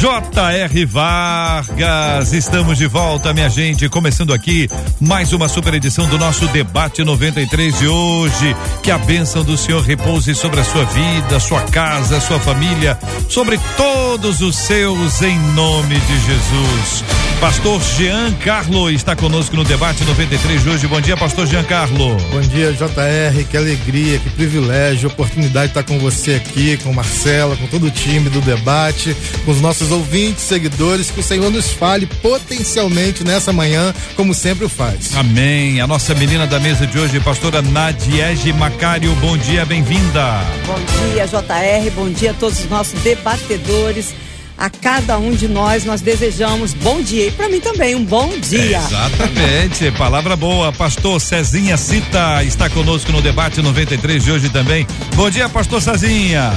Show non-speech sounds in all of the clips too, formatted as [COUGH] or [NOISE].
J.R. Vargas, estamos de volta, minha gente. Começando aqui mais uma super edição do nosso debate 93 de hoje. Que a bênção do Senhor repouse sobre a sua vida, sua casa, sua família, sobre todos os seus, em nome de Jesus. Pastor Jean Carlo está conosco no debate 93 de hoje. Bom dia, Pastor Jean Carlo. Bom dia, JR. Que alegria, que privilégio, oportunidade de estar com você aqui, com Marcela, com todo o time do debate, com os nossos ouvintes, seguidores. Que o Senhor nos fale potencialmente nessa manhã, como sempre o faz. Amém. A nossa menina da mesa de hoje, pastora Nadiege Macário. Bom dia, bem-vinda. Bom dia, JR. Bom dia a todos os nossos debatedores a cada um de nós nós desejamos bom dia e para mim também um bom dia. exatamente, palavra boa. Pastor Cezinha Cita está conosco no debate 93 de hoje também. Bom dia, Pastor Cezinha.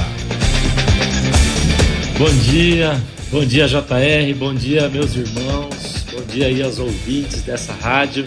Bom dia, bom dia JR, bom dia meus irmãos, bom dia aí aos ouvintes dessa rádio.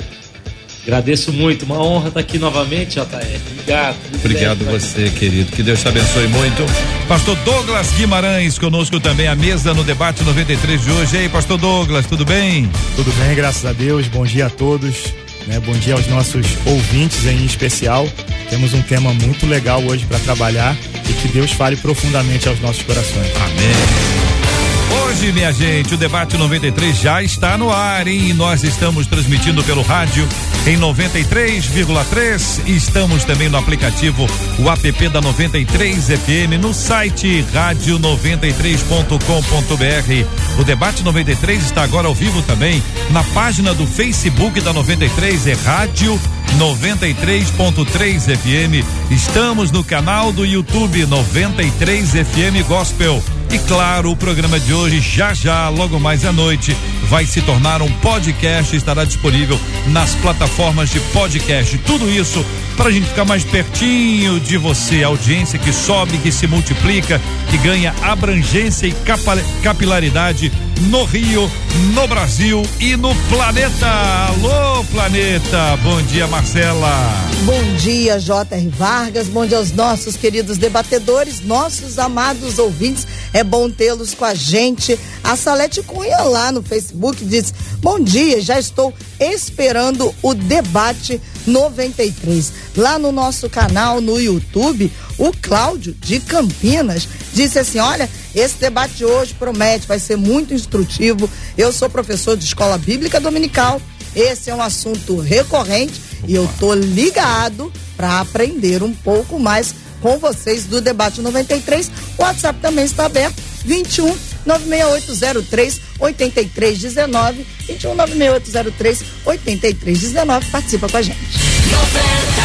Agradeço muito, uma honra estar aqui novamente, JR. Obrigado. Obrigado você, querido. Que Deus te abençoe muito. Pastor Douglas Guimarães conosco também, a mesa no debate 93 de hoje. E aí, Pastor Douglas, tudo bem? Tudo bem, graças a Deus. Bom dia a todos. Né? Bom dia aos nossos ouvintes em especial. Temos um tema muito legal hoje para trabalhar e que Deus fale profundamente aos nossos corações. Amém. Hoje, minha gente, o debate 93 já está no ar, hein? E nós estamos transmitindo pelo rádio em 93,3. Estamos também no aplicativo o app da 93 FM no site rádio93.com.br. O debate 93 está agora ao vivo também na página do Facebook da 93 é Rádio 93.3 FM. Estamos no canal do YouTube 93 FM Gospel. E claro, o programa de hoje, já já, logo mais à noite, vai se tornar um podcast, estará disponível nas plataformas de podcast. Tudo isso para a gente ficar mais pertinho de você, audiência que sobe, que se multiplica, que ganha abrangência e capilaridade no Rio, no Brasil e no planeta. Alô, planeta. Bom dia, Marcela. Bom dia, J.R. Vargas. Bom dia aos nossos queridos debatedores, nossos amados ouvintes. É bom tê-los com a gente. A Salete Cunha lá no Facebook diz: Bom dia, já estou esperando o debate 93. Lá no nosso canal no YouTube, o Cláudio de Campinas disse assim: Olha, esse debate de hoje promete, vai ser muito instrutivo. Eu sou professor de escola bíblica dominical. Esse é um assunto recorrente e eu tô ligado para aprender um pouco mais com vocês do debate 93. O WhatsApp também está aberto 21 96803 8319 21 96803 8319 participa com a gente. 93.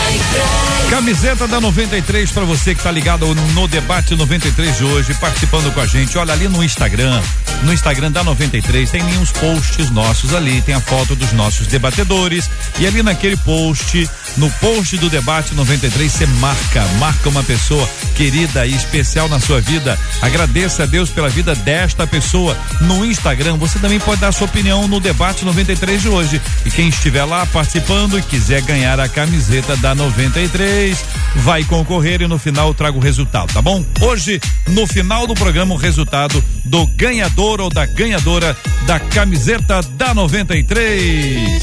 Camiseta da 93 para você que tá ligado no debate 93 de hoje, participando com a gente. Olha ali no Instagram, no Instagram da 93 tem uns posts nossos ali, tem a foto dos nossos debatedores e ali naquele post, no post do debate 93 você marca, marca uma pessoa querida e especial na sua vida. Agradeça a Deus pela vida desta pessoa no Instagram. Você também pode dar sua opinião no debate 93 de hoje. E quem estiver lá participando e quiser ganhar a camiseta da 93, vai concorrer e no final trago o resultado, tá bom? Hoje, no final do programa, o resultado do ganhador ou da ganhadora da camiseta da 93.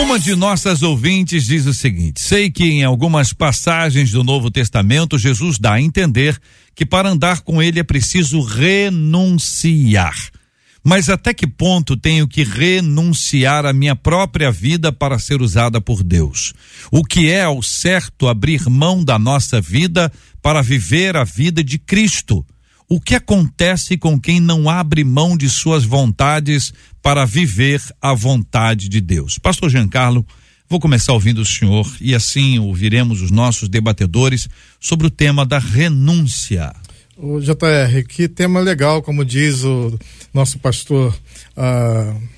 Uma de nossas ouvintes diz o seguinte: sei que em algumas passagens do Novo Testamento Jesus dá a entender que para andar com ele é preciso renunciar. Mas até que ponto tenho que renunciar à minha própria vida para ser usada por Deus? O que é ao certo abrir mão da nossa vida para viver a vida de Cristo? O que acontece com quem não abre mão de suas vontades para viver a vontade de Deus? Pastor Giancarlo, Vou começar ouvindo o senhor e assim ouviremos os nossos debatedores sobre o tema da renúncia. O JR, que tema legal, como diz o nosso pastor. Uh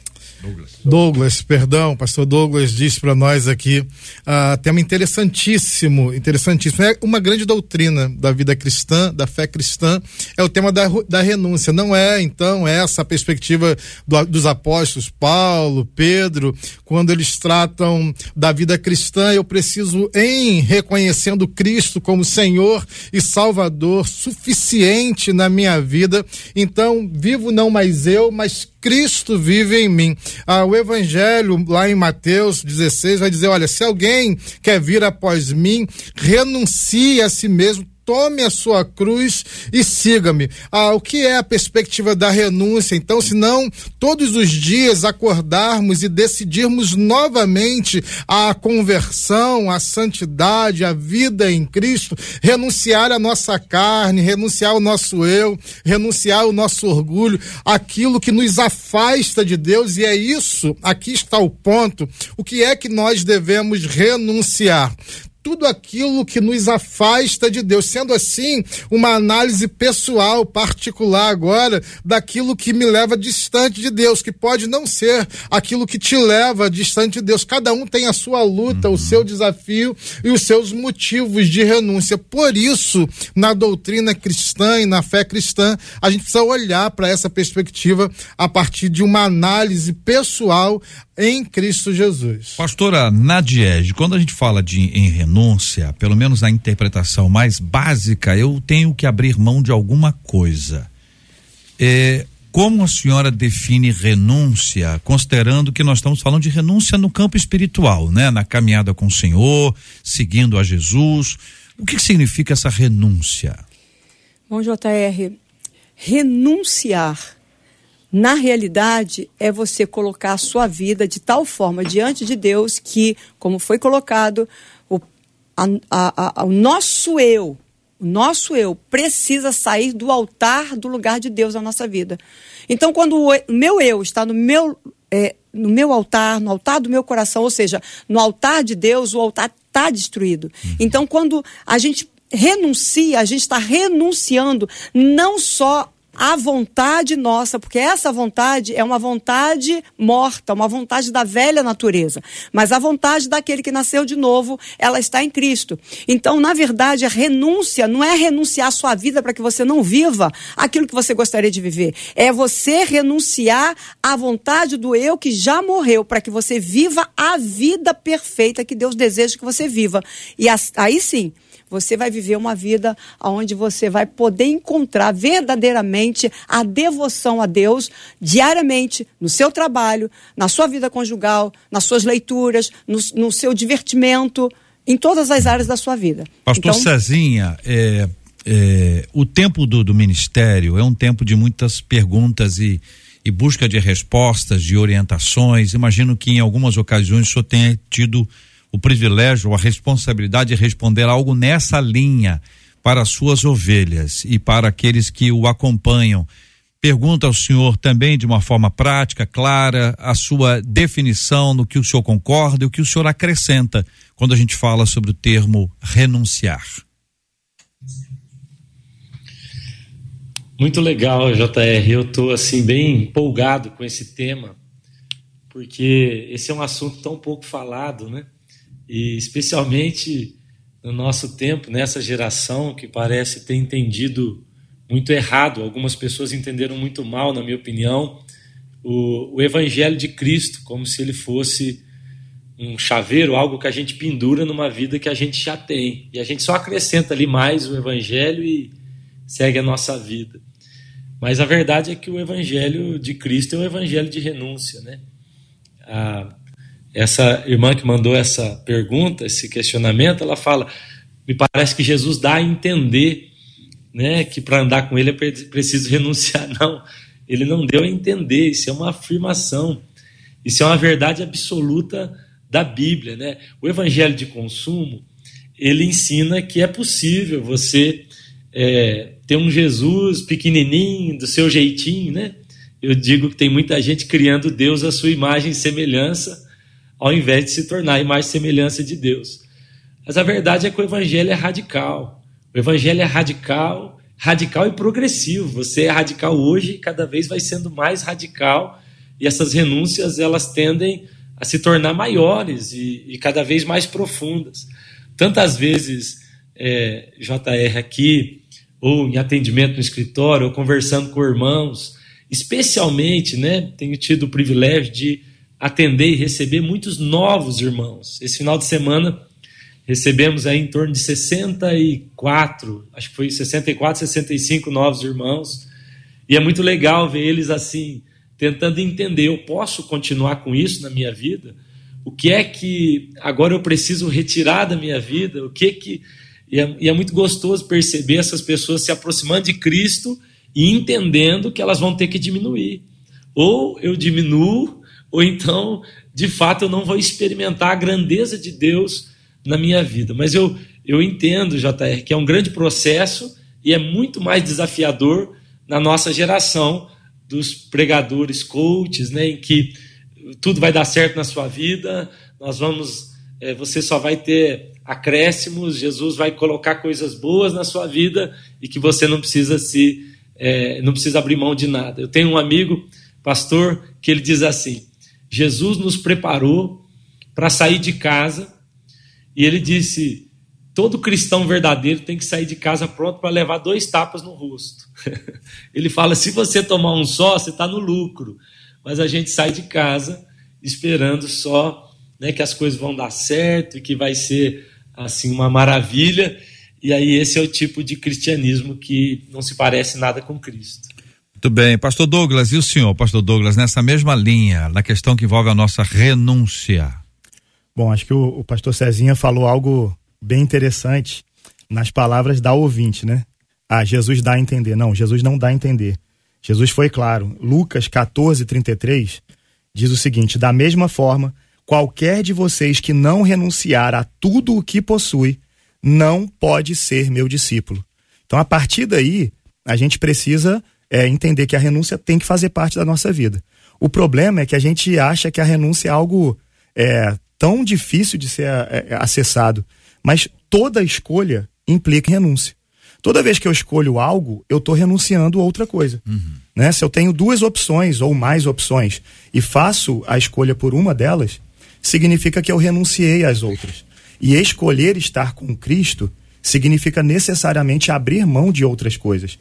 Douglas. Perdão, pastor Douglas disse para nós aqui, uh, tema interessantíssimo, interessantíssimo. É uma grande doutrina da vida cristã, da fé cristã, é o tema da, da renúncia. Não é, então, essa a perspectiva do, dos apóstolos Paulo, Pedro, quando eles tratam da vida cristã, eu preciso, em reconhecendo Cristo como Senhor e Salvador, suficiente na minha vida, então vivo não mais eu, mas Cristo vive em mim. Ah, o Evangelho, lá em Mateus 16, vai dizer: olha, se alguém quer vir após mim, renuncie a si mesmo tome a sua cruz e siga-me. Ah, o que é a perspectiva da renúncia? Então, se não todos os dias acordarmos e decidirmos novamente a conversão, a santidade, a vida em Cristo, renunciar à nossa carne, renunciar ao nosso eu, renunciar ao nosso orgulho, aquilo que nos afasta de Deus, e é isso, aqui está o ponto. O que é que nós devemos renunciar? Tudo aquilo que nos afasta de Deus. Sendo assim, uma análise pessoal, particular agora, daquilo que me leva distante de Deus, que pode não ser aquilo que te leva distante de Deus. Cada um tem a sua luta, uhum. o seu desafio e os seus motivos de renúncia. Por isso, na doutrina cristã e na fé cristã, a gente precisa olhar para essa perspectiva a partir de uma análise pessoal em Cristo Jesus. Pastora Nadiege, quando a gente fala de em renúncia, pelo menos na interpretação mais básica, eu tenho que abrir mão de alguma coisa. É, como a senhora define renúncia, considerando que nós estamos falando de renúncia no campo espiritual, né? Na caminhada com o Senhor, seguindo a Jesus. O que, que significa essa renúncia? Bom, JR, renunciar na realidade, é você colocar a sua vida de tal forma diante de Deus que, como foi colocado, o, a, a, a, o nosso eu, o nosso eu precisa sair do altar do lugar de Deus na nossa vida. Então, quando o meu eu está no meu, é, no meu altar, no altar do meu coração, ou seja, no altar de Deus, o altar está destruído. Uhum. Então, quando a gente renuncia, a gente está renunciando não só a vontade nossa, porque essa vontade é uma vontade morta, uma vontade da velha natureza. Mas a vontade daquele que nasceu de novo, ela está em Cristo. Então, na verdade, a renúncia não é renunciar a sua vida para que você não viva aquilo que você gostaria de viver. É você renunciar à vontade do eu que já morreu para que você viva a vida perfeita que Deus deseja que você viva. E aí sim, você vai viver uma vida onde você vai poder encontrar verdadeiramente a devoção a Deus diariamente, no seu trabalho, na sua vida conjugal, nas suas leituras, no, no seu divertimento, em todas as áreas da sua vida. Pastor então, Cezinha, é, é, o tempo do, do ministério é um tempo de muitas perguntas e e busca de respostas, de orientações. Imagino que em algumas ocasiões o senhor tenha tido o privilégio, a responsabilidade de responder algo nessa linha para as suas ovelhas e para aqueles que o acompanham. Pergunta ao senhor também de uma forma prática, clara, a sua definição no que o senhor concorda e o que o senhor acrescenta quando a gente fala sobre o termo renunciar. Muito legal, JR. Eu estou assim bem empolgado com esse tema, porque esse é um assunto tão pouco falado, né? E especialmente no nosso tempo, nessa geração que parece ter entendido muito errado, algumas pessoas entenderam muito mal, na minha opinião, o, o Evangelho de Cristo, como se ele fosse um chaveiro, algo que a gente pendura numa vida que a gente já tem. E a gente só acrescenta ali mais o Evangelho e segue a nossa vida. Mas a verdade é que o Evangelho de Cristo é um Evangelho de renúncia, né? A, essa irmã que mandou essa pergunta, esse questionamento, ela fala: me parece que Jesus dá a entender né, que para andar com ele é preciso [LAUGHS] renunciar. Não, ele não deu a entender, isso é uma afirmação, isso é uma verdade absoluta da Bíblia. Né? O evangelho de consumo, ele ensina que é possível você é, ter um Jesus pequenininho, do seu jeitinho, né? Eu digo que tem muita gente criando Deus à sua imagem e semelhança, ao invés de se tornar mais semelhança de Deus. Mas a verdade é que o evangelho é radical. O evangelho é radical, radical e progressivo. Você é radical hoje e cada vez vai sendo mais radical. E essas renúncias elas tendem a se tornar maiores e, e cada vez mais profundas. Tantas vezes, é, JR aqui, ou em atendimento no escritório, ou conversando com irmãos, especialmente, né, tenho tido o privilégio de atender e receber muitos novos irmãos. Esse final de semana recebemos aí em torno de 64, acho que foi 64, 65 novos irmãos. E é muito legal ver eles assim, tentando entender, eu posso continuar com isso na minha vida? O que é que agora eu preciso retirar da minha vida? O que que e é, e é muito gostoso perceber essas pessoas se aproximando de Cristo e entendendo que elas vão ter que diminuir. Ou eu diminuo, ou então, de fato, eu não vou experimentar a grandeza de Deus na minha vida. Mas eu, eu entendo, JR, que é um grande processo e é muito mais desafiador na nossa geração dos pregadores coaches, né, em que tudo vai dar certo na sua vida, nós vamos, é, você só vai ter acréscimos, Jesus vai colocar coisas boas na sua vida e que você não precisa se é, não precisa abrir mão de nada. Eu tenho um amigo, pastor, que ele diz assim: Jesus nos preparou para sair de casa e ele disse: todo cristão verdadeiro tem que sair de casa pronto para levar dois tapas no rosto. [LAUGHS] ele fala: se você tomar um só, você está no lucro, mas a gente sai de casa esperando só né, que as coisas vão dar certo e que vai ser assim uma maravilha. E aí esse é o tipo de cristianismo que não se parece nada com Cristo. Muito bem, pastor Douglas, e o senhor, pastor Douglas, nessa mesma linha, na questão que envolve a nossa renúncia? Bom, acho que o, o pastor Cezinha falou algo bem interessante nas palavras da ouvinte, né? Ah, Jesus dá a entender. Não, Jesus não dá a entender. Jesus foi claro. Lucas 14, 33 diz o seguinte: da mesma forma, Qualquer de vocês que não renunciar a tudo o que possui, não pode ser meu discípulo. Então, a partir daí, a gente precisa é, entender que a renúncia tem que fazer parte da nossa vida. O problema é que a gente acha que a renúncia é algo é, tão difícil de ser é, é acessado. Mas toda escolha implica renúncia. Toda vez que eu escolho algo, eu estou renunciando a outra coisa. Uhum. Né? Se eu tenho duas opções ou mais opções e faço a escolha por uma delas, significa que eu renunciei às outras. E escolher estar com Cristo significa necessariamente abrir mão de outras coisas.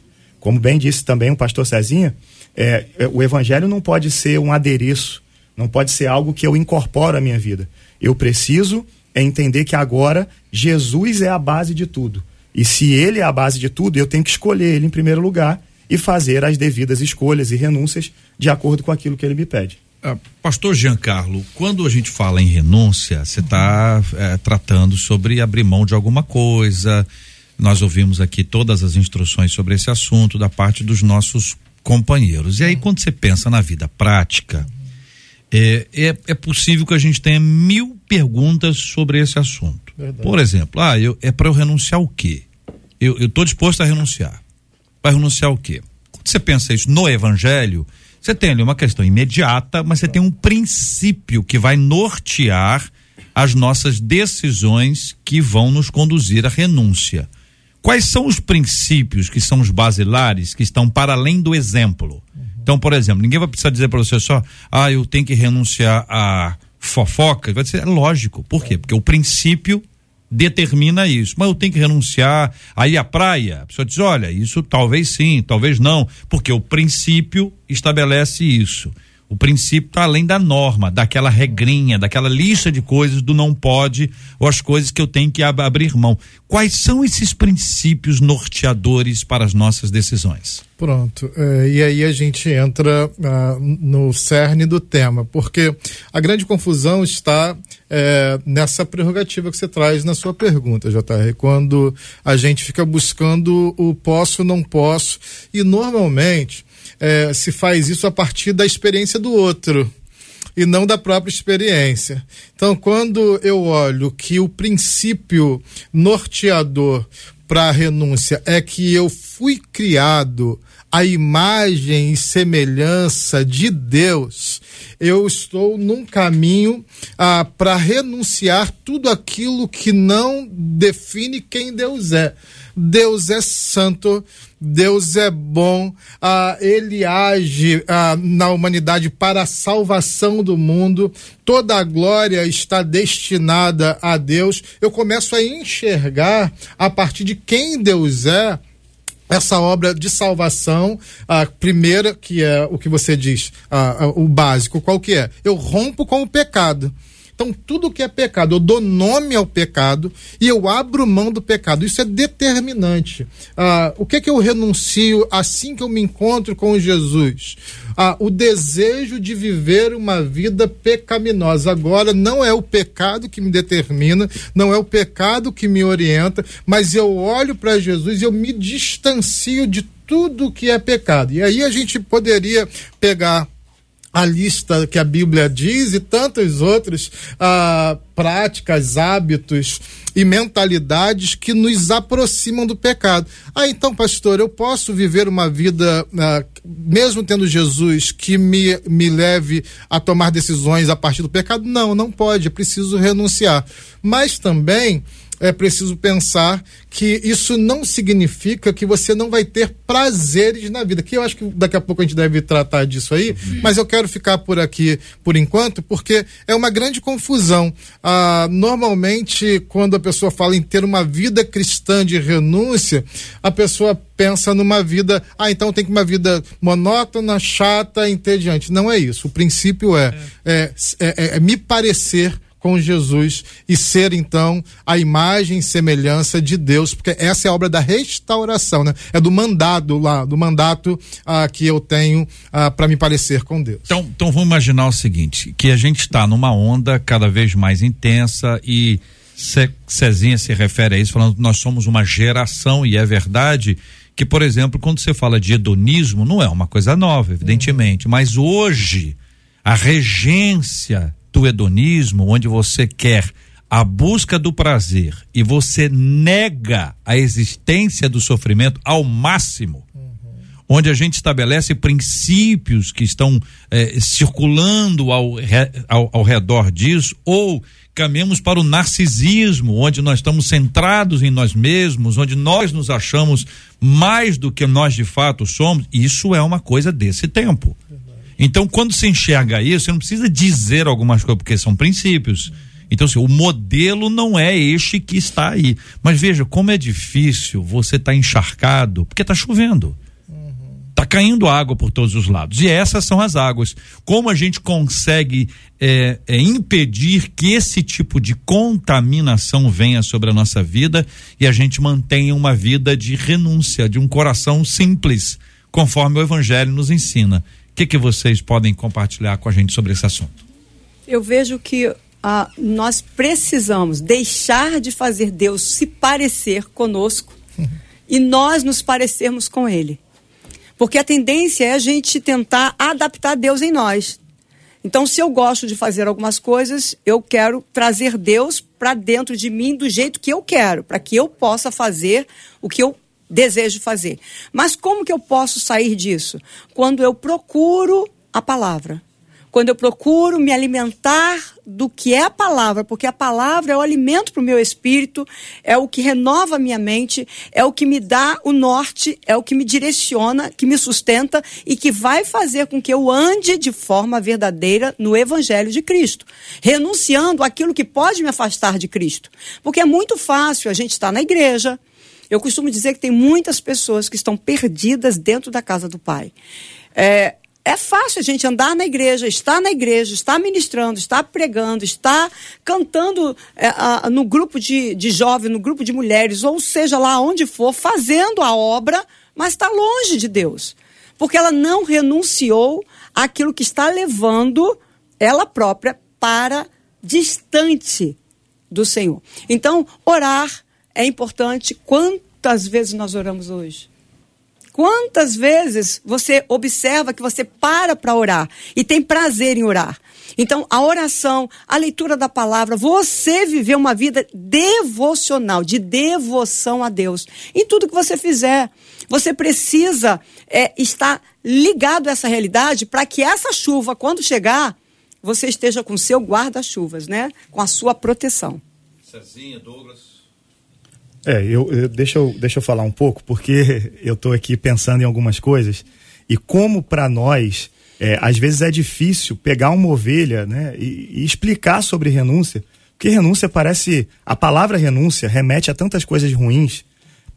Como bem disse também o pastor Cezinha, é, é, o evangelho não pode ser um adereço, não pode ser algo que eu incorporo à minha vida. Eu preciso entender que agora Jesus é a base de tudo. E se ele é a base de tudo, eu tenho que escolher ele em primeiro lugar e fazer as devidas escolhas e renúncias de acordo com aquilo que ele me pede. Ah, pastor Giancarlo, quando a gente fala em renúncia, você está é, tratando sobre abrir mão de alguma coisa. Nós ouvimos aqui todas as instruções sobre esse assunto da parte dos nossos companheiros. E aí, quando você pensa na vida prática, é, é, é possível que a gente tenha mil perguntas sobre esse assunto. Verdade. Por exemplo, ah, eu, é para eu renunciar o quê? Eu estou disposto a renunciar. Para renunciar o quê? Quando você pensa isso no Evangelho, você tem ali uma questão imediata, mas você tem um princípio que vai nortear as nossas decisões que vão nos conduzir à renúncia. Quais são os princípios que são os basilares, que estão para além do exemplo? Então, por exemplo, ninguém vai precisar dizer para você só, ah, eu tenho que renunciar a fofoca. Vai dizer, é lógico. Por quê? Porque o princípio determina isso. Mas eu tenho que renunciar aí à praia. A pessoa diz: olha, isso talvez sim, talvez não, porque o princípio estabelece isso. O princípio está além da norma, daquela regrinha, daquela lista de coisas do não pode ou as coisas que eu tenho que ab abrir mão. Quais são esses princípios norteadores para as nossas decisões? Pronto. É, e aí a gente entra ah, no cerne do tema, porque a grande confusão está é, nessa prerrogativa que você traz na sua pergunta, JR, quando a gente fica buscando o posso, não posso, e normalmente é, se faz isso a partir da experiência do outro e não da própria experiência. Então, quando eu olho que o princípio norteador para a renúncia é que eu fui criado à imagem e semelhança de Deus, eu estou num caminho ah, para renunciar tudo aquilo que não define quem Deus é. Deus é santo, Deus é bom, ah, ele age ah, na humanidade para a salvação do mundo, toda a glória está destinada a Deus. Eu começo a enxergar a partir de quem Deus é essa obra de salvação, a primeira, que é o que você diz, a, a, o básico, qual que é? Eu rompo com o pecado. Então, tudo que é pecado, eu dou nome ao pecado e eu abro mão do pecado. Isso é determinante. Ah, o que é que eu renuncio assim que eu me encontro com Jesus? Ah, o desejo de viver uma vida pecaminosa. Agora, não é o pecado que me determina, não é o pecado que me orienta, mas eu olho para Jesus e eu me distancio de tudo que é pecado. E aí a gente poderia pegar a lista que a Bíblia diz e tantas outras ah, práticas, hábitos e mentalidades que nos aproximam do pecado. Ah, então, pastor, eu posso viver uma vida, ah, mesmo tendo Jesus, que me, me leve a tomar decisões a partir do pecado? Não, não pode, é preciso renunciar. Mas também é preciso pensar que isso não significa que você não vai ter prazeres na vida. Que eu acho que daqui a pouco a gente deve tratar disso aí, uhum. mas eu quero ficar por aqui por enquanto, porque é uma grande confusão. Ah, normalmente, quando a pessoa fala em ter uma vida cristã de renúncia, a pessoa pensa numa vida, ah, então tem que uma vida monótona, chata, entediante. Não é isso. O princípio é, é. é, é, é me parecer com Jesus e ser então a imagem e semelhança de Deus, porque essa é a obra da restauração, né? É do mandado lá, do mandato ah, que eu tenho ah, para me parecer com Deus. Então, então vamos imaginar o seguinte, que a gente está numa onda cada vez mais intensa e Cezinha se refere a isso falando que nós somos uma geração e é verdade que, por exemplo, quando você fala de hedonismo, não é uma coisa nova, evidentemente, uhum. mas hoje a regência do hedonismo, onde você quer a busca do prazer e você nega a existência do sofrimento ao máximo, uhum. onde a gente estabelece princípios que estão eh, circulando ao, ao, ao redor disso, ou caminhamos para o narcisismo, onde nós estamos centrados em nós mesmos, onde nós nos achamos mais do que nós de fato somos, isso é uma coisa desse tempo. Então, quando se enxerga isso, você não precisa dizer algumas coisas, porque são princípios. Então, assim, o modelo não é este que está aí. Mas veja, como é difícil você estar tá encharcado, porque está chovendo. Está caindo água por todos os lados. E essas são as águas. Como a gente consegue é, é, impedir que esse tipo de contaminação venha sobre a nossa vida e a gente mantenha uma vida de renúncia, de um coração simples, conforme o Evangelho nos ensina que, que vocês podem compartilhar com a gente sobre esse assunto? Eu vejo que ah, nós precisamos deixar de fazer Deus se parecer conosco e nós nos parecermos com Ele. Porque a tendência é a gente tentar adaptar Deus em nós. Então, se eu gosto de fazer algumas coisas, eu quero trazer Deus para dentro de mim do jeito que eu quero, para que eu possa fazer o que eu desejo fazer. Mas como que eu posso sair disso? Quando eu procuro a palavra. Quando eu procuro me alimentar do que é a palavra, porque a palavra é o alimento para o meu espírito, é o que renova a minha mente, é o que me dá o norte, é o que me direciona, que me sustenta e que vai fazer com que eu ande de forma verdadeira no Evangelho de Cristo, renunciando aquilo que pode me afastar de Cristo. Porque é muito fácil a gente estar na igreja, eu costumo dizer que tem muitas pessoas que estão perdidas dentro da casa do Pai. É, é fácil a gente andar na igreja, estar na igreja, estar ministrando, estar pregando, estar cantando é, a, no grupo de, de jovens, no grupo de mulheres, ou seja lá onde for, fazendo a obra, mas está longe de Deus. Porque ela não renunciou àquilo que está levando ela própria para distante do Senhor. Então, orar é importante. Quantas vezes nós oramos hoje? Quantas vezes você observa que você para para orar e tem prazer em orar? Então, a oração, a leitura da palavra, você viver uma vida devocional, de devoção a Deus. Em tudo que você fizer, você precisa é, estar ligado a essa realidade para que essa chuva, quando chegar, você esteja com seu guarda-chuvas, né? Com a sua proteção. Cezinha, Douglas. É, eu, eu, deixa, eu, deixa eu falar um pouco, porque [LAUGHS] eu estou aqui pensando em algumas coisas. E como para nós, é, às vezes é difícil pegar uma ovelha né, e, e, explicar sobre renúncia. Porque renúncia parece. A palavra renúncia remete a tantas coisas ruins.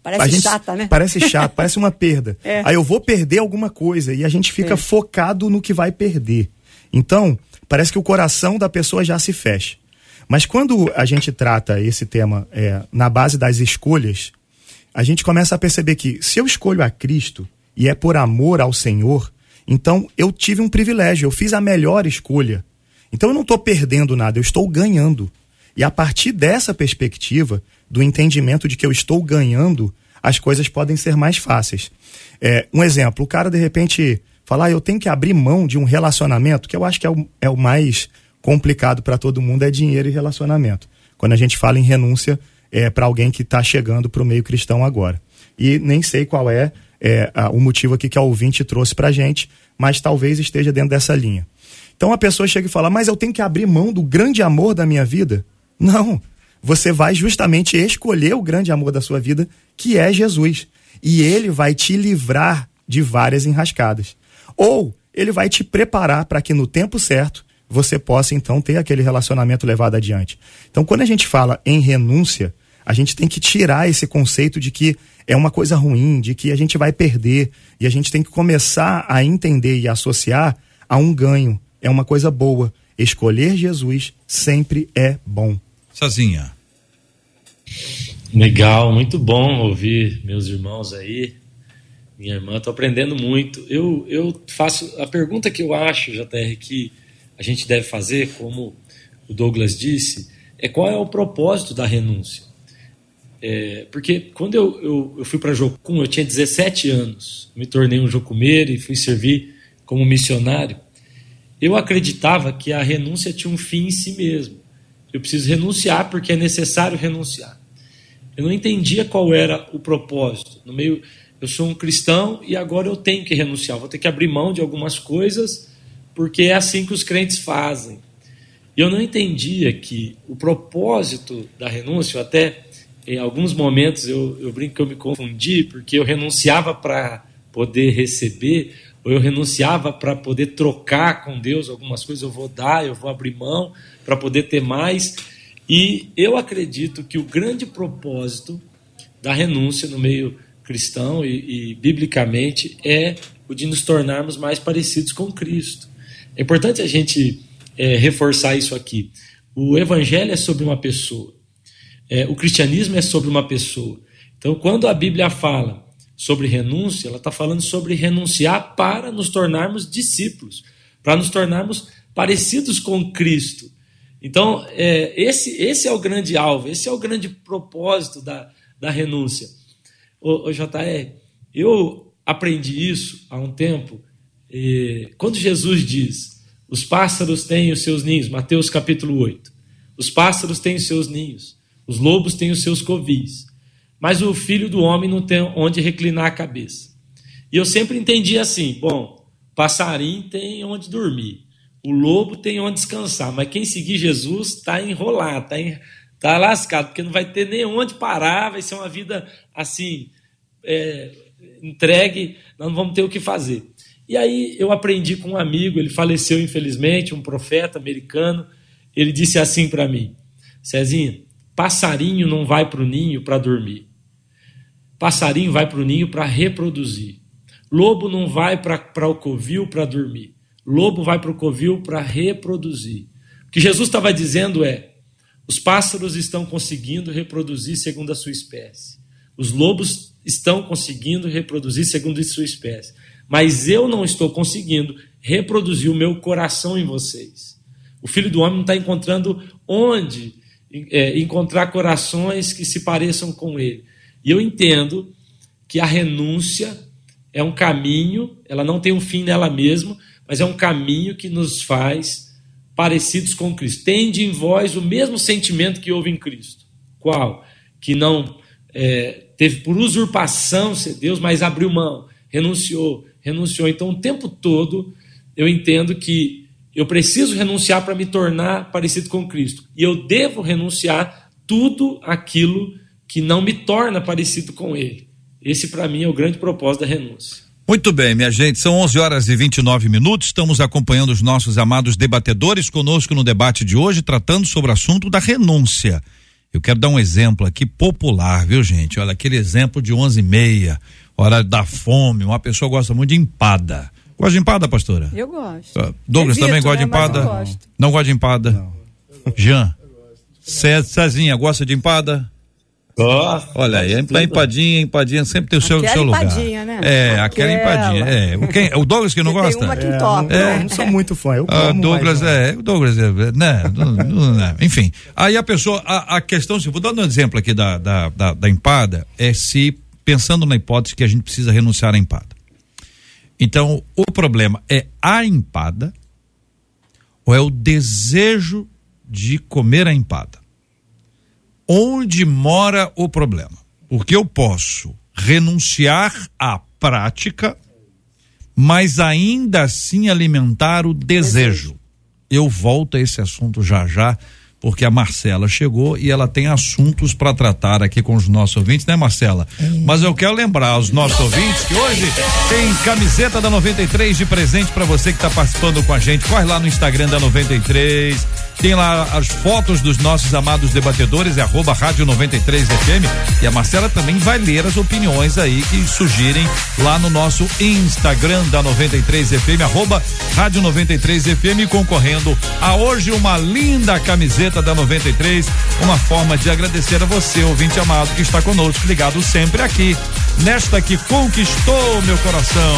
Parece gente, chata, né? Parece chato, parece uma [LAUGHS] perda. É. Aí eu vou perder alguma coisa e a gente fica é. focado no que vai perder. Então, parece que o coração da pessoa já se fecha. Mas quando a gente trata esse tema é, na base das escolhas, a gente começa a perceber que se eu escolho a Cristo e é por amor ao Senhor, então eu tive um privilégio, eu fiz a melhor escolha. Então eu não estou perdendo nada, eu estou ganhando. E a partir dessa perspectiva, do entendimento de que eu estou ganhando, as coisas podem ser mais fáceis. É, um exemplo, o cara de repente falar, ah, eu tenho que abrir mão de um relacionamento, que eu acho que é o, é o mais complicado para todo mundo, é dinheiro e relacionamento. Quando a gente fala em renúncia, é para alguém que está chegando para o meio cristão agora. E nem sei qual é, é a, o motivo aqui que a ouvinte trouxe para gente, mas talvez esteja dentro dessa linha. Então a pessoa chega e fala, mas eu tenho que abrir mão do grande amor da minha vida? Não. Você vai justamente escolher o grande amor da sua vida, que é Jesus. E ele vai te livrar de várias enrascadas. Ou ele vai te preparar para que no tempo certo você possa então ter aquele relacionamento levado adiante. Então, quando a gente fala em renúncia, a gente tem que tirar esse conceito de que é uma coisa ruim, de que a gente vai perder, e a gente tem que começar a entender e associar a um ganho. É uma coisa boa. Escolher Jesus sempre é bom. Sozinha. Legal, muito bom ouvir meus irmãos aí. Minha irmã, estou aprendendo muito. Eu, eu faço a pergunta que eu acho, JR, que a gente deve fazer, como o Douglas disse, é qual é o propósito da renúncia. É, porque quando eu, eu, eu fui para Jocum, eu tinha 17 anos, me tornei um jocumeiro e fui servir como missionário. Eu acreditava que a renúncia tinha um fim em si mesmo. Eu preciso renunciar porque é necessário renunciar. Eu não entendia qual era o propósito. No meio, eu sou um cristão e agora eu tenho que renunciar. Vou ter que abrir mão de algumas coisas porque é assim que os crentes fazem. E eu não entendia que o propósito da renúncia, até em alguns momentos eu, eu brinco que eu me confundi, porque eu renunciava para poder receber, ou eu renunciava para poder trocar com Deus algumas coisas, eu vou dar, eu vou abrir mão para poder ter mais. E eu acredito que o grande propósito da renúncia no meio cristão e, e biblicamente é o de nos tornarmos mais parecidos com Cristo. É importante a gente é, reforçar isso aqui. O evangelho é sobre uma pessoa. É, o cristianismo é sobre uma pessoa. Então, quando a Bíblia fala sobre renúncia, ela está falando sobre renunciar para nos tornarmos discípulos, para nos tornarmos parecidos com Cristo. Então, é, esse, esse é o grande alvo, esse é o grande propósito da, da renúncia. Ô, ô JR, eu aprendi isso há um tempo e, quando Jesus diz: os pássaros têm os seus ninhos, Mateus capítulo 8, os pássaros têm os seus ninhos, os lobos têm os seus covis, mas o filho do homem não tem onde reclinar a cabeça. E eu sempre entendi assim: bom, passarinho tem onde dormir, o lobo tem onde descansar, mas quem seguir Jesus está enrolado, está tá lascado, porque não vai ter nem onde parar, vai ser uma vida assim, é, entregue, nós não vamos ter o que fazer. E aí eu aprendi com um amigo, ele faleceu infelizmente, um profeta americano. Ele disse assim para mim: Cezinha, passarinho não vai para o ninho para dormir. Passarinho vai para o ninho para reproduzir. Lobo não vai para o covil para dormir. Lobo vai para o covil para reproduzir. O que Jesus estava dizendo é: os pássaros estão conseguindo reproduzir segundo a sua espécie. Os lobos estão conseguindo reproduzir segundo a sua espécie mas eu não estou conseguindo reproduzir o meu coração em vocês. O filho do homem não está encontrando onde é, encontrar corações que se pareçam com ele. E eu entendo que a renúncia é um caminho, ela não tem um fim nela mesma, mas é um caminho que nos faz parecidos com Cristo. Tende em vós o mesmo sentimento que houve em Cristo. Qual? Que não é, teve por usurpação ser Deus, mas abriu mão, renunciou, renunciou. Então, o tempo todo, eu entendo que eu preciso renunciar para me tornar parecido com Cristo. E eu devo renunciar tudo aquilo que não me torna parecido com Ele. Esse, para mim, é o grande propósito da renúncia. Muito bem, minha gente, são 11 horas e 29 minutos. Estamos acompanhando os nossos amados debatedores conosco no debate de hoje, tratando sobre o assunto da renúncia. Eu quero dar um exemplo aqui popular, viu, gente? Olha, aquele exemplo de 11 e meia, hora da fome. Uma pessoa gosta muito de empada. Gosta de empada, pastora? Eu gosto. Uh, Douglas Evito, também gosta né? de empada? Gosto. Não gosta de empada? Não. Jean? Cezinha, gosta de empada? Gosto. Olha aí, a empadinha, empadinha sempre tem o seu, seu lugar. Empadinha, né? É, aquela, aquela empadinha. É. O, quem, o Douglas que não gosta? Tem uma que é, top. É, não, sou muito fã. Eu ah, Douglas mais, é, o Douglas é, né? né? Enfim, aí a pessoa, a, a questão, se vou dar um exemplo aqui da, da, da, da empada, é se pensando na hipótese que a gente precisa renunciar à empada. Então, o problema é a empada ou é o desejo de comer a empada? onde mora o problema. Porque eu posso renunciar à prática, mas ainda assim alimentar o desejo. Eu volto a esse assunto já já porque a Marcela chegou e ela tem assuntos para tratar aqui com os nossos ouvintes, né, Marcela? É. Mas eu quero lembrar aos nossos ouvintes que hoje tem camiseta da 93 de presente para você que está participando com a gente. Corre lá no Instagram da 93. Tem lá as fotos dos nossos amados debatedores, é arroba rádio 93 FM. E a Marcela também vai ler as opiniões aí que surgirem lá no nosso Instagram da 93 FM, arroba rádio 93 FM, concorrendo a hoje uma linda camiseta da 93, uma forma de agradecer a você, ouvinte amado, que está conosco, ligado sempre aqui, nesta que conquistou meu coração.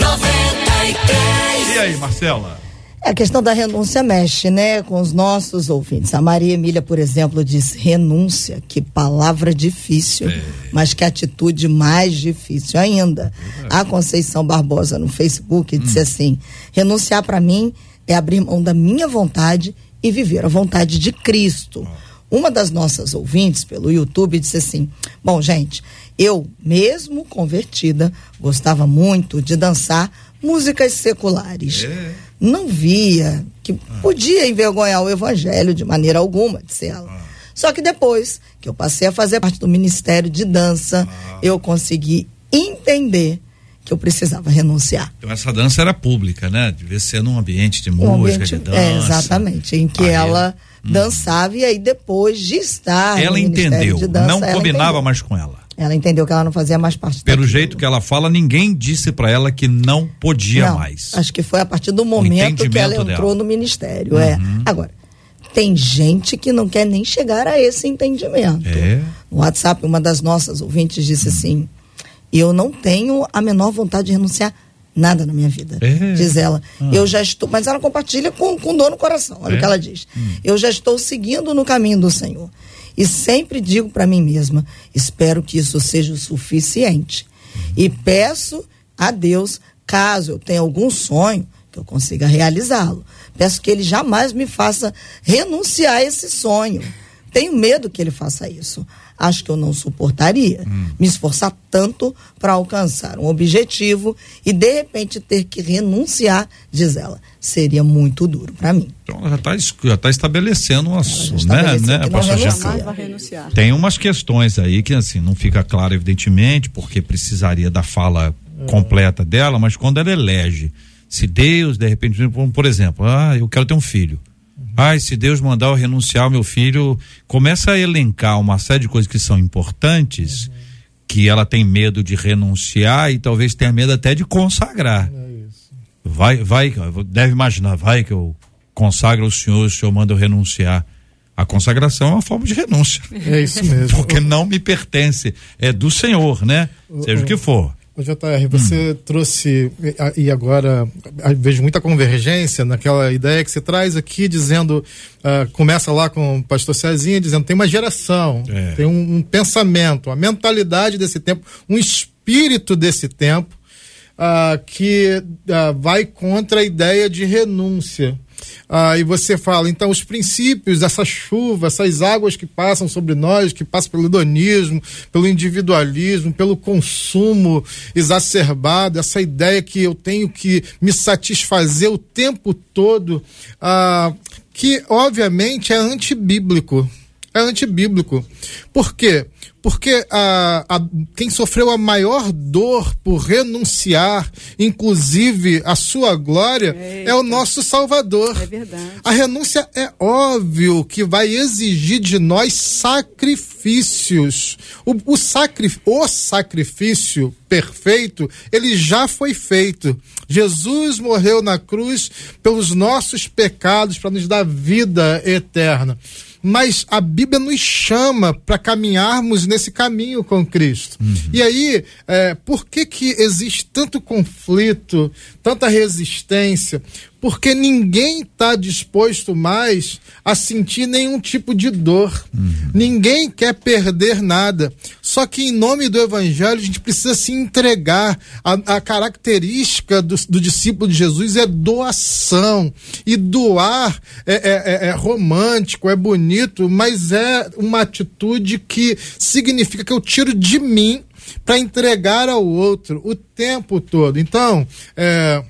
93. E aí, Marcela? É, a questão da renúncia mexe, né, com os nossos ouvintes. A Maria Emília, por exemplo, diz renúncia, que palavra difícil, é. mas que atitude mais difícil ainda. É. A Conceição Barbosa no Facebook disse hum. assim: renunciar para mim é abrir mão da minha vontade e viver a vontade de Cristo. Uma das nossas ouvintes pelo YouTube disse assim: Bom, gente, eu, mesmo convertida, gostava muito de dançar músicas seculares. É. Não via que podia envergonhar o evangelho de maneira alguma, disse ela. Ah. Só que depois que eu passei a fazer parte do Ministério de Dança, ah. eu consegui entender que eu precisava renunciar. Então essa dança era pública, né? Devia ser num ambiente de música, ambiente, de dança. É, exatamente, em que ela hum. dançava e aí depois de estar Ela entendeu, de dança, não combinava entendeu. mais com ela. Ela entendeu que ela não fazia mais parte Pelo jeito que ela fala, ninguém disse para ela que não podia não, mais. Acho que foi a partir do momento que ela entrou dela. no ministério, é. uhum. é. Agora, tem gente que não quer nem chegar a esse entendimento. É. No WhatsApp, uma das nossas ouvintes disse uhum. assim: e eu não tenho a menor vontade de renunciar nada na minha vida. É. Diz ela. Ah. Eu já estou. Mas ela compartilha com, com dor no coração. Olha é. o que ela diz. Hum. Eu já estou seguindo no caminho do Senhor. E sempre digo para mim mesma: espero que isso seja o suficiente. E peço a Deus, caso eu tenha algum sonho, que eu consiga realizá-lo. Peço que ele jamais me faça renunciar a esse sonho. Tenho medo que ele faça isso acho que eu não suportaria hum. me esforçar tanto para alcançar um objetivo e de repente ter que renunciar, diz ela, seria muito duro para mim. Então já está já tá estabelecendo um assunto, né, né, renunciar. Tem umas questões aí que assim não fica claro evidentemente porque precisaria da fala é. completa dela, mas quando ela elege se Deus de repente, por exemplo, ah, eu quero ter um filho Ai, se Deus mandar eu renunciar ao meu filho, começa a elencar uma série de coisas que são importantes, uhum. que ela tem medo de renunciar e talvez tenha medo até de consagrar. É vai, vai, deve imaginar, vai que eu consagro o Senhor, o Senhor manda eu renunciar. A consagração é uma forma de renúncia. É isso mesmo. Porque não me pertence, é do Senhor, né? Seja o que for. O JR, você hum. trouxe, e agora vejo muita convergência naquela ideia que você traz aqui, dizendo, uh, começa lá com o pastor Cezinha, dizendo, tem uma geração, é. tem um, um, pensamento, a mentalidade desse tempo, um espírito desse tempo, uh, que uh, vai contra a ideia de renúncia. Ah, e você fala, então, os princípios, essa chuva, essas águas que passam sobre nós, que passam pelo hedonismo, pelo individualismo, pelo consumo exacerbado, essa ideia que eu tenho que me satisfazer o tempo todo, ah, que obviamente é antibíblico. É antibíblico. Por quê? porque a, a, quem sofreu a maior dor por renunciar, inclusive a sua glória, Eita. é o nosso Salvador. É verdade. A renúncia é óbvio que vai exigir de nós sacrifícios. O, o, o sacrifício perfeito, ele já foi feito. Jesus morreu na cruz pelos nossos pecados para nos dar vida eterna mas a Bíblia nos chama para caminharmos nesse caminho com Cristo. Uhum. E aí, é, por que, que existe tanto conflito, tanta resistência? Porque ninguém está disposto mais a sentir nenhum tipo de dor. Uhum. Ninguém quer perder nada. Só que em nome do Evangelho a gente precisa se entregar. A, a característica do, do, discípulo de Jesus é doação. E doar é, é, é, é romântico, é bonito, mas é uma atitude que significa que eu tiro de mim para entregar ao outro o tempo todo. Então, é,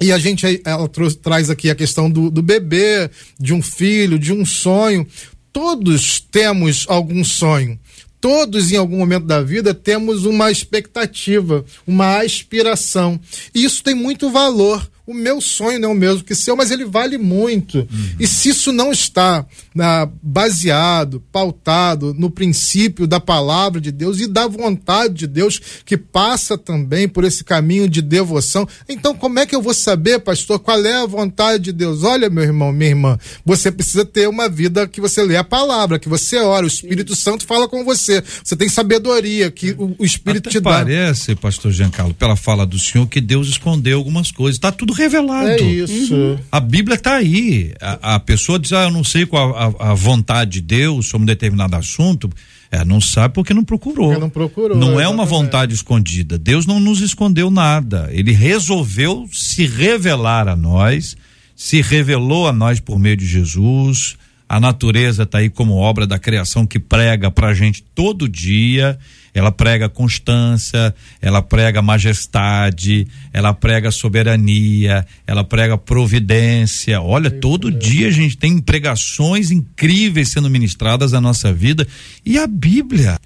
e a gente ela traz aqui a questão do, do bebê, de um filho, de um sonho. Todos temos algum sonho. Todos, em algum momento da vida, temos uma expectativa, uma aspiração. E isso tem muito valor o meu sonho não é o mesmo que seu, mas ele vale muito. Uhum. E se isso não está ah, baseado, pautado no princípio da palavra de Deus e da vontade de Deus, que passa também por esse caminho de devoção, então como é que eu vou saber, pastor, qual é a vontade de Deus? Olha, meu irmão, minha irmã, você precisa ter uma vida que você lê a palavra, que você ora, o Espírito Santo fala com você. Você tem sabedoria que o, o Espírito Até te dá. Parece, pastor Giancarlo, pela fala do senhor, que Deus escondeu algumas coisas. Está tudo revelado. É isso. Uhum. A Bíblia está aí. A, a, pessoa diz, ah, eu não sei qual a, a, vontade de Deus sobre um determinado assunto. É, não sabe porque não procurou. Porque não procurou. Não é uma vontade escondida. Deus não nos escondeu nada. Ele resolveu se revelar a nós, se revelou a nós por meio de Jesus. A natureza está aí como obra da criação que prega para a gente todo dia ela prega constância, ela prega majestade, ela prega soberania, ela prega providência. Olha, todo dia a gente tem pregações incríveis sendo ministradas na nossa vida e a Bíblia.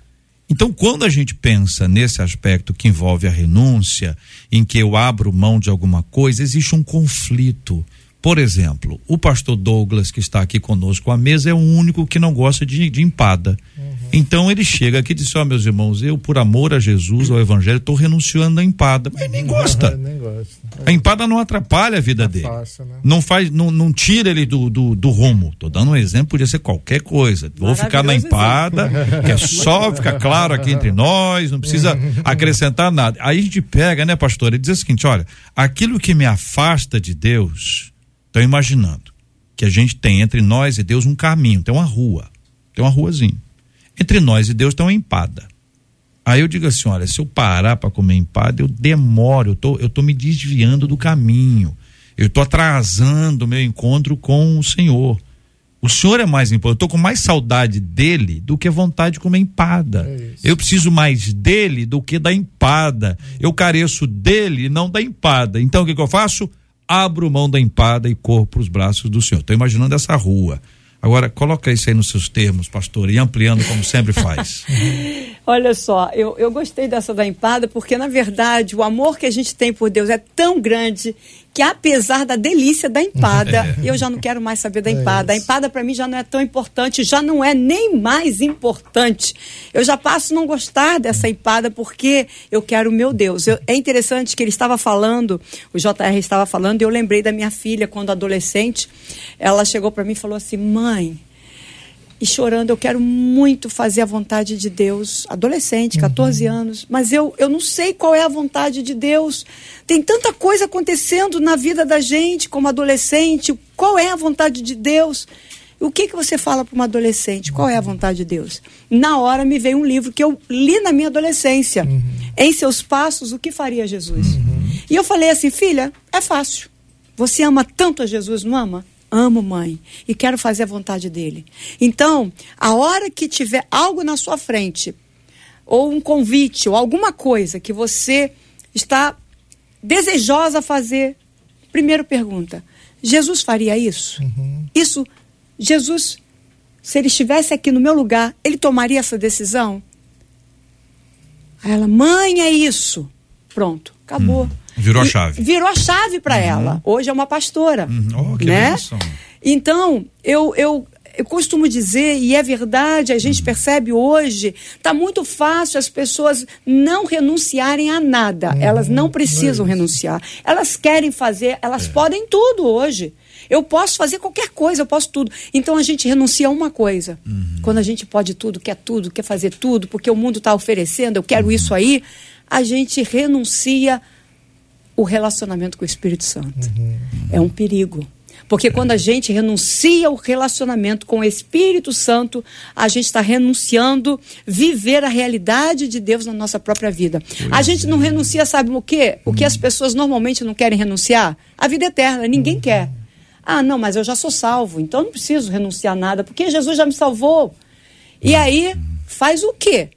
Então, quando a gente pensa nesse aspecto que envolve a renúncia, em que eu abro mão de alguma coisa, existe um conflito. Por exemplo, o pastor Douglas, que está aqui conosco à mesa, é o único que não gosta de, de empada. Uhum. Então ele chega aqui e diz: Ó, oh, meus irmãos, eu, por amor a Jesus, ao Evangelho, estou renunciando à empada. Mas nem gosta. nem gosta. A empada não atrapalha a vida é dele. Né? Não faz, não, não tira ele do, do, do rumo. Estou dando um exemplo, podia ser qualquer coisa. Vou ficar na empada, que é só ficar claro aqui entre nós, não precisa acrescentar nada. Aí a gente pega, né, pastor, e diz o seguinte: olha, aquilo que me afasta de Deus, estou imaginando que a gente tem entre nós e Deus um caminho, tem uma rua, tem uma ruazinha entre nós e Deus tem uma empada. Aí eu digo assim: olha, se eu parar para comer empada, eu demoro, eu tô, eu tô me desviando do caminho. Eu estou atrasando o meu encontro com o Senhor. O Senhor é mais importante. Eu estou com mais saudade dele do que vontade de comer empada. É eu preciso mais dele do que da empada. Eu careço dele e não da empada. Então o que, que eu faço? Abro mão da empada e corro para os braços do Senhor. Estou imaginando essa rua. Agora, coloca isso aí nos seus termos, pastor, e ampliando como sempre faz. [LAUGHS] Olha só, eu, eu gostei dessa da empada, porque na verdade o amor que a gente tem por Deus é tão grande que apesar da delícia da empada, [LAUGHS] eu já não quero mais saber da é empada. É a empada para mim já não é tão importante, já não é nem mais importante. Eu já passo a não gostar dessa empada porque eu quero o meu Deus. Eu, é interessante que ele estava falando, o JR estava falando, e eu lembrei da minha filha quando adolescente. Ela chegou para mim e falou assim: "Mãe, e chorando, eu quero muito fazer a vontade de Deus, adolescente, 14 uhum. anos, mas eu, eu não sei qual é a vontade de Deus. Tem tanta coisa acontecendo na vida da gente como adolescente, qual é a vontade de Deus? O que, que você fala para uma adolescente? Qual é a vontade de Deus? Na hora me veio um livro que eu li na minha adolescência. Uhum. Em seus passos, o que faria Jesus? Uhum. E eu falei assim, filha, é fácil. Você ama tanto a Jesus, não ama? Amo, mãe, e quero fazer a vontade dele. Então, a hora que tiver algo na sua frente, ou um convite, ou alguma coisa que você está desejosa fazer, primeiro pergunta: Jesus faria isso? Uhum. Isso, Jesus, se ele estivesse aqui no meu lugar, ele tomaria essa decisão? Aí ela, mãe, é isso. Pronto, acabou. Hum. Virou a chave. Virou a chave para uhum. ela. Hoje é uma pastora. Uhum. Oh, que né? Então, eu, eu, eu costumo dizer, e é verdade, a gente uhum. percebe hoje, está muito fácil as pessoas não renunciarem a nada. Uhum. Elas não precisam é renunciar. Elas querem fazer, elas é. podem tudo hoje. Eu posso fazer qualquer coisa, eu posso tudo. Então a gente renuncia a uma coisa. Uhum. Quando a gente pode tudo, quer tudo, quer fazer tudo, porque o mundo está oferecendo, eu quero uhum. isso aí, a gente renuncia o relacionamento com o Espírito Santo. Uhum. É um perigo. Porque quando a gente renuncia ao relacionamento com o Espírito Santo, a gente está renunciando viver a realidade de Deus na nossa própria vida. A gente não é. renuncia, sabe o quê? O que as uhum. pessoas normalmente não querem renunciar? A vida eterna. Ninguém uhum. quer. Ah, não, mas eu já sou salvo, então não preciso renunciar a nada, porque Jesus já me salvou. E aí, faz o quê?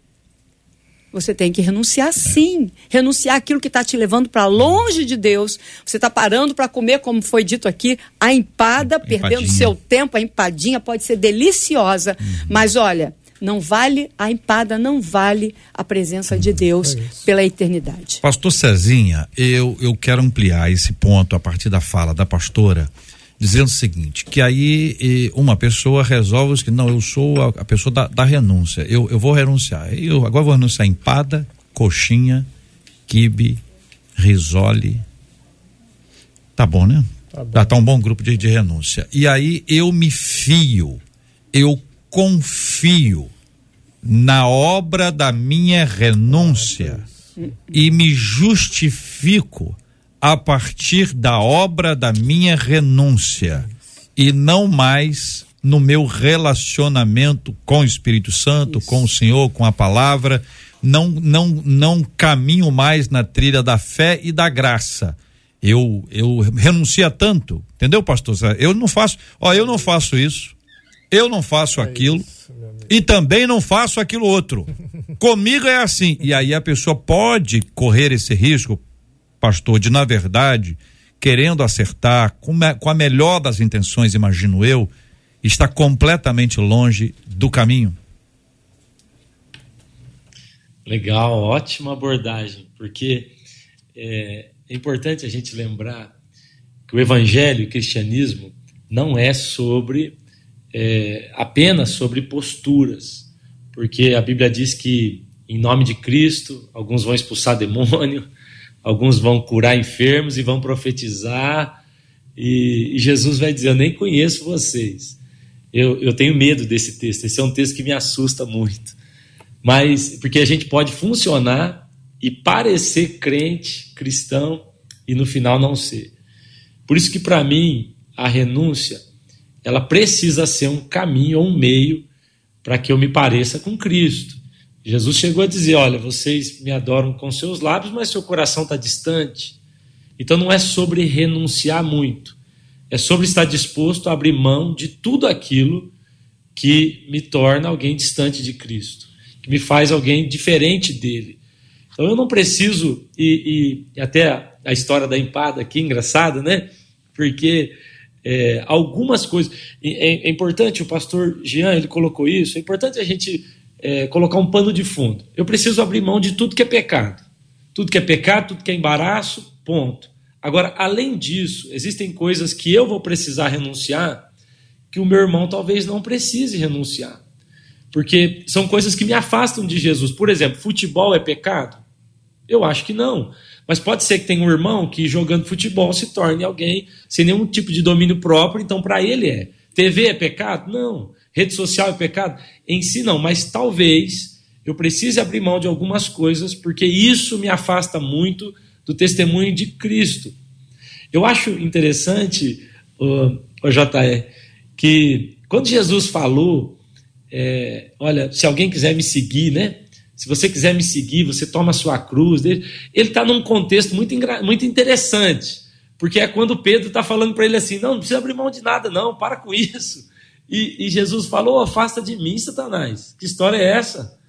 Você tem que renunciar sim. Renunciar aquilo que está te levando para longe de Deus. Você está parando para comer, como foi dito aqui, a empada, empadinha. perdendo seu tempo. A empadinha pode ser deliciosa, uhum. mas olha, não vale, a empada não vale a presença de Deus é pela eternidade. Pastor Cezinha, eu, eu quero ampliar esse ponto a partir da fala da pastora dizendo o seguinte, que aí uma pessoa resolve que não, eu sou a, a pessoa da, da, renúncia, eu, eu vou renunciar, eu agora vou renunciar empada, coxinha, quibe, risole, tá bom, né? Tá, bom. tá, tá um bom grupo de, de renúncia. E aí eu me fio, eu confio na obra da minha renúncia e me justifico a partir da obra da minha renúncia e não mais no meu relacionamento com o Espírito Santo, Isso. com o Senhor, com a palavra, não não não caminho mais na trilha da fé e da graça. Eu eu renuncio a tanto, entendeu, pastor? Eu não faço, ó, eu não faço isso. Eu não faço é aquilo. Isso, e também não faço aquilo outro. [LAUGHS] Comigo é assim. E aí a pessoa pode correr esse risco, pastor, de, na verdade, querendo acertar, com, com a melhor das intenções, imagino eu, está completamente longe do caminho? Legal, ótima abordagem, porque é, é importante a gente lembrar que o evangelho o cristianismo não é sobre é, apenas sobre posturas, porque a Bíblia diz que em nome de Cristo alguns vão expulsar demônio, alguns vão curar enfermos e vão profetizar. E, e Jesus vai dizer: Eu nem conheço vocês. Eu, eu tenho medo desse texto. Esse é um texto que me assusta muito. Mas, porque a gente pode funcionar e parecer crente, cristão, e no final não ser. Por isso que, para mim, a renúncia ela precisa ser um caminho ou um meio para que eu me pareça com Cristo. Jesus chegou a dizer: Olha, vocês me adoram com seus lábios, mas seu coração está distante. Então não é sobre renunciar muito, é sobre estar disposto a abrir mão de tudo aquilo que me torna alguém distante de Cristo, que me faz alguém diferente dele. Então eu não preciso, e, e até a história da empada aqui, engraçada, né? Porque é, algumas coisas. É, é, importante, o pastor Jean ele colocou isso, é importante a gente é, colocar um pano de fundo. Eu preciso abrir mão de tudo que é pecado. Tudo que é pecado, tudo que é embaraço, ponto. Agora, além disso, existem coisas que eu vou precisar renunciar que o meu irmão talvez não precise renunciar. Porque são coisas que me afastam de Jesus. Por exemplo, futebol é pecado? Eu acho que não. Mas pode ser que tenha um irmão que jogando futebol se torne alguém sem nenhum tipo de domínio próprio, então para ele é. TV é pecado? Não. Rede social é pecado? Em si não, mas talvez eu precise abrir mão de algumas coisas, porque isso me afasta muito do testemunho de Cristo. Eu acho interessante, o, o JR, que quando Jesus falou, é, olha, se alguém quiser me seguir, né? Se você quiser me seguir, você toma a sua cruz. Ele está num contexto muito, muito interessante, porque é quando Pedro está falando para ele assim: não, não precisa abrir mão de nada, não, para com isso. E, e Jesus falou: afasta de mim, Satanás. Que história é essa?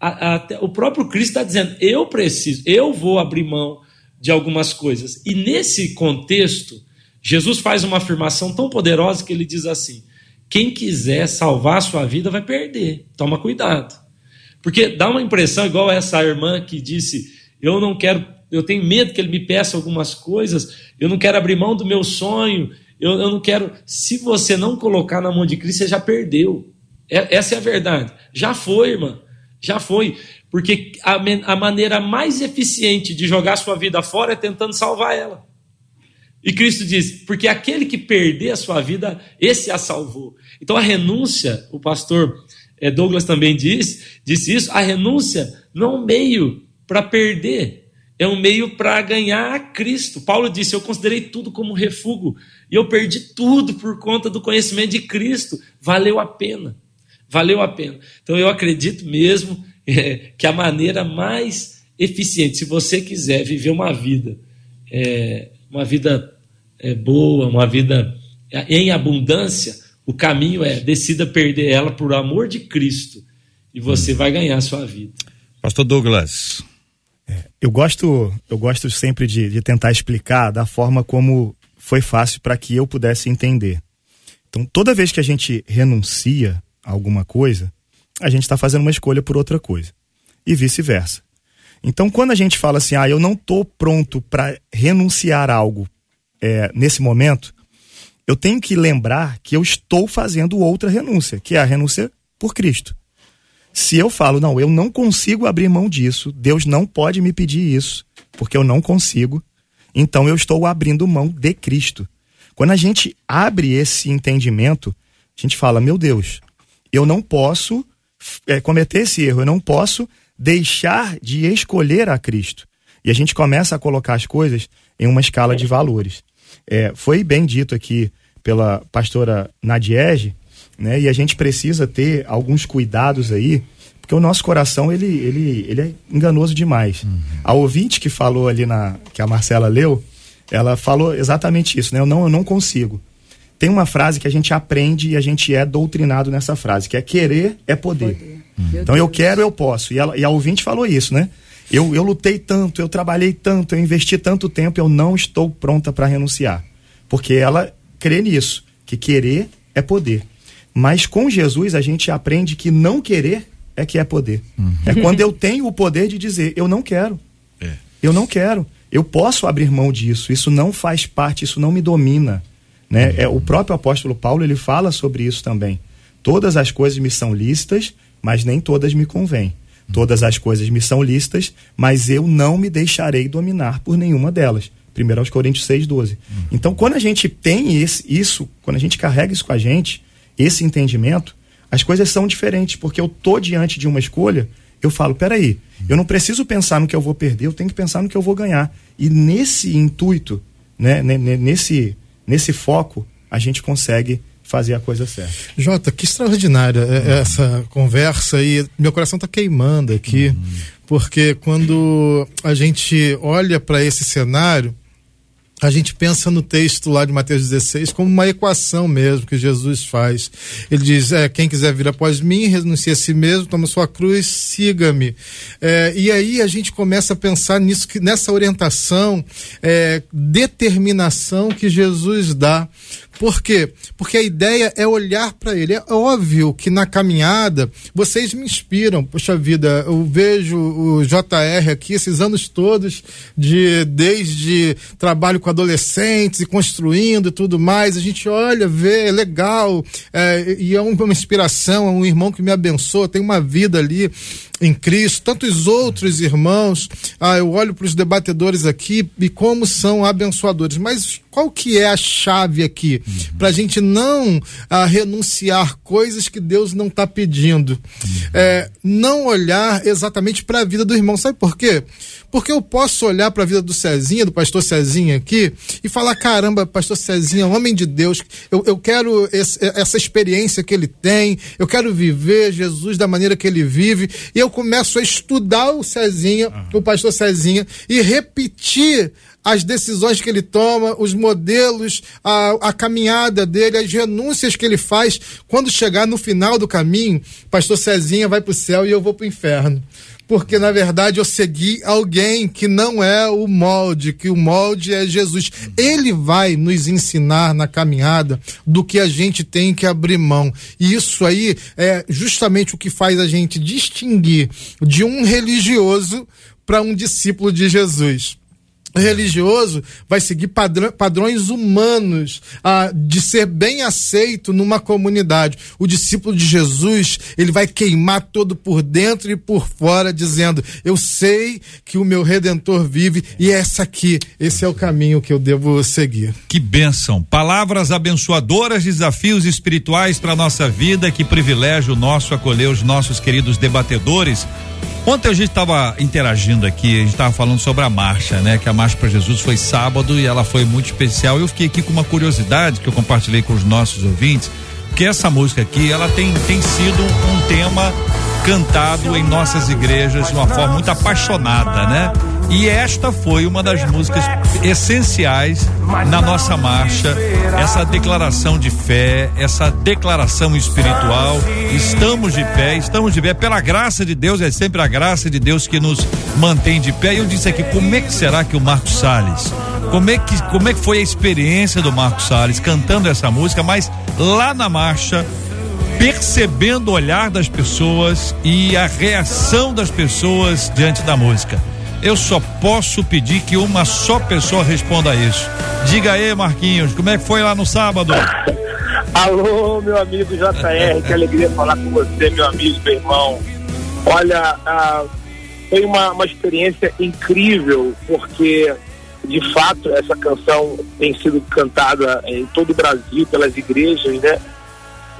A, a, o próprio Cristo está dizendo: eu preciso, eu vou abrir mão de algumas coisas. E nesse contexto, Jesus faz uma afirmação tão poderosa que ele diz assim: quem quiser salvar a sua vida vai perder. Toma cuidado. Porque dá uma impressão, igual essa irmã que disse: Eu não quero, eu tenho medo que ele me peça algumas coisas, eu não quero abrir mão do meu sonho, eu, eu não quero. Se você não colocar na mão de Cristo, você já perdeu. É, essa é a verdade. Já foi, irmã. Já foi. Porque a, a maneira mais eficiente de jogar sua vida fora é tentando salvar ela. E Cristo diz: porque aquele que perder a sua vida, esse a salvou. Então a renúncia, o pastor é, Douglas também diz, disse isso, a renúncia não é um meio para perder, é um meio para ganhar a Cristo. Paulo disse: Eu considerei tudo como refúgio e eu perdi tudo por conta do conhecimento de Cristo. Valeu a pena, valeu a pena. Então eu acredito mesmo [LAUGHS] é, que a maneira mais eficiente, se você quiser viver uma vida, é, uma vida é, boa, uma vida em abundância, o caminho é decida perder ela por amor de Cristo e você vai ganhar a sua vida. Pastor Douglas. É, eu gosto, eu gosto sempre de, de tentar explicar da forma como foi fácil para que eu pudesse entender. Então, toda vez que a gente renuncia a alguma coisa, a gente está fazendo uma escolha por outra coisa. E vice-versa. Então, quando a gente fala assim, ah, eu não estou pronto para renunciar algo é, nesse momento, eu tenho que lembrar que eu estou fazendo outra renúncia, que é a renúncia por Cristo. Se eu falo, não, eu não consigo abrir mão disso, Deus não pode me pedir isso, porque eu não consigo, então eu estou abrindo mão de Cristo. Quando a gente abre esse entendimento, a gente fala, meu Deus, eu não posso é, cometer esse erro, eu não posso deixar de escolher a Cristo. E a gente começa a colocar as coisas em uma escala de valores. É, foi bem dito aqui pela pastora Nadiege, né? E a gente precisa ter alguns cuidados aí, porque o nosso coração ele, ele, ele é enganoso demais. Uhum. A ouvinte que falou ali na que a Marcela leu, ela falou exatamente isso, né? Eu não, eu não consigo. Tem uma frase que a gente aprende e a gente é doutrinado nessa frase, que é querer é poder. poder. Uhum. Então eu quero, eu posso. E, ela, e a ouvinte falou isso, né? Eu, eu lutei tanto, eu trabalhei tanto, eu investi tanto tempo, eu não estou pronta para renunciar. Porque ela crê nisso, que querer é poder. Mas com Jesus a gente aprende que não querer é que é poder. Uhum. É quando eu tenho o poder de dizer, eu não quero. É. Eu não quero. Eu posso abrir mão disso. Isso não faz parte, isso não me domina. Né? Uhum. É, o próprio apóstolo Paulo ele fala sobre isso também. Todas as coisas me são lícitas, mas nem todas me convêm. Todas as coisas me são lícitas, mas eu não me deixarei dominar por nenhuma delas. 1 aos Coríntios 6, 12. Uhum. Então, quando a gente tem esse, isso, quando a gente carrega isso com a gente, esse entendimento, as coisas são diferentes, porque eu tô diante de uma escolha, eu falo, peraí, eu não preciso pensar no que eu vou perder, eu tenho que pensar no que eu vou ganhar. E nesse intuito, né, nesse, nesse foco, a gente consegue fazer a coisa certa. Jota, que extraordinária uhum. essa conversa e meu coração está queimando aqui, uhum. porque quando a gente olha para esse cenário, a gente pensa no texto lá de Mateus 16 como uma equação mesmo que Jesus faz. Ele diz: é, quem quiser vir após mim, renuncie a si mesmo, toma sua cruz, siga-me. É, e aí a gente começa a pensar nisso, nessa orientação, é, determinação que Jesus dá por quê? Porque a ideia é olhar para ele. É óbvio que na caminhada vocês me inspiram. Poxa vida, eu vejo o JR aqui esses anos todos de desde trabalho com adolescentes e construindo e tudo mais. A gente olha, vê, é legal é, e é uma inspiração, é um irmão que me abençoa, tem uma vida ali em Cristo, tantos outros irmãos. Ah, eu olho para os debatedores aqui e como são abençoadores. Mas qual que é a chave aqui uhum. para a gente não ah, renunciar coisas que Deus não está pedindo? Uhum. É, não olhar exatamente para a vida do irmão. Sabe por quê? Porque eu posso olhar para a vida do Cezinha, do pastor Cezinha aqui, e falar: caramba, pastor Cezinha, homem de Deus, eu, eu quero esse, essa experiência que ele tem, eu quero viver Jesus da maneira que ele vive, e eu começo a estudar o Cezinha, uhum. o pastor Cezinha, e repetir as decisões que ele toma, os modelos, a, a caminhada dele, as renúncias que ele faz. Quando chegar no final do caminho, pastor Cezinha vai para o céu e eu vou para o inferno porque na verdade eu segui alguém que não é o molde, que o molde é Jesus. Ele vai nos ensinar na caminhada do que a gente tem que abrir mão. E isso aí é justamente o que faz a gente distinguir de um religioso para um discípulo de Jesus religioso vai seguir padrões humanos ah, de ser bem aceito numa comunidade. O discípulo de Jesus, ele vai queimar todo por dentro e por fora, dizendo: Eu sei que o meu redentor vive e essa aqui, esse é o caminho que eu devo seguir. Que bênção! Palavras abençoadoras, desafios espirituais para nossa vida. Que privilégio nosso acolher os nossos queridos debatedores Ontem a gente estava interagindo aqui, a gente estava falando sobre a marcha, né? Que a marcha para Jesus foi sábado e ela foi muito especial. Eu fiquei aqui com uma curiosidade que eu compartilhei com os nossos ouvintes, que essa música aqui, ela tem, tem sido um tema cantado em nossas igrejas de uma forma muito apaixonada, né? E esta foi uma das músicas essenciais na nossa marcha, essa declaração de fé, essa declaração espiritual. Estamos de pé, estamos de pé pela graça de Deus, é sempre a graça de Deus que nos mantém de pé. E eu disse aqui, como é que será que o Marcos Salles, como é que como é que foi a experiência do Marcos Salles cantando essa música, mas lá na marcha percebendo o olhar das pessoas e a reação das pessoas diante da música. Eu só posso pedir que uma só pessoa responda isso. Diga aí, Marquinhos, como é que foi lá no sábado? [LAUGHS] Alô, meu amigo JR, que alegria falar com você, meu amigo, meu irmão. Olha, ah, foi uma, uma experiência incrível, porque de fato essa canção tem sido cantada em todo o Brasil pelas igrejas, né?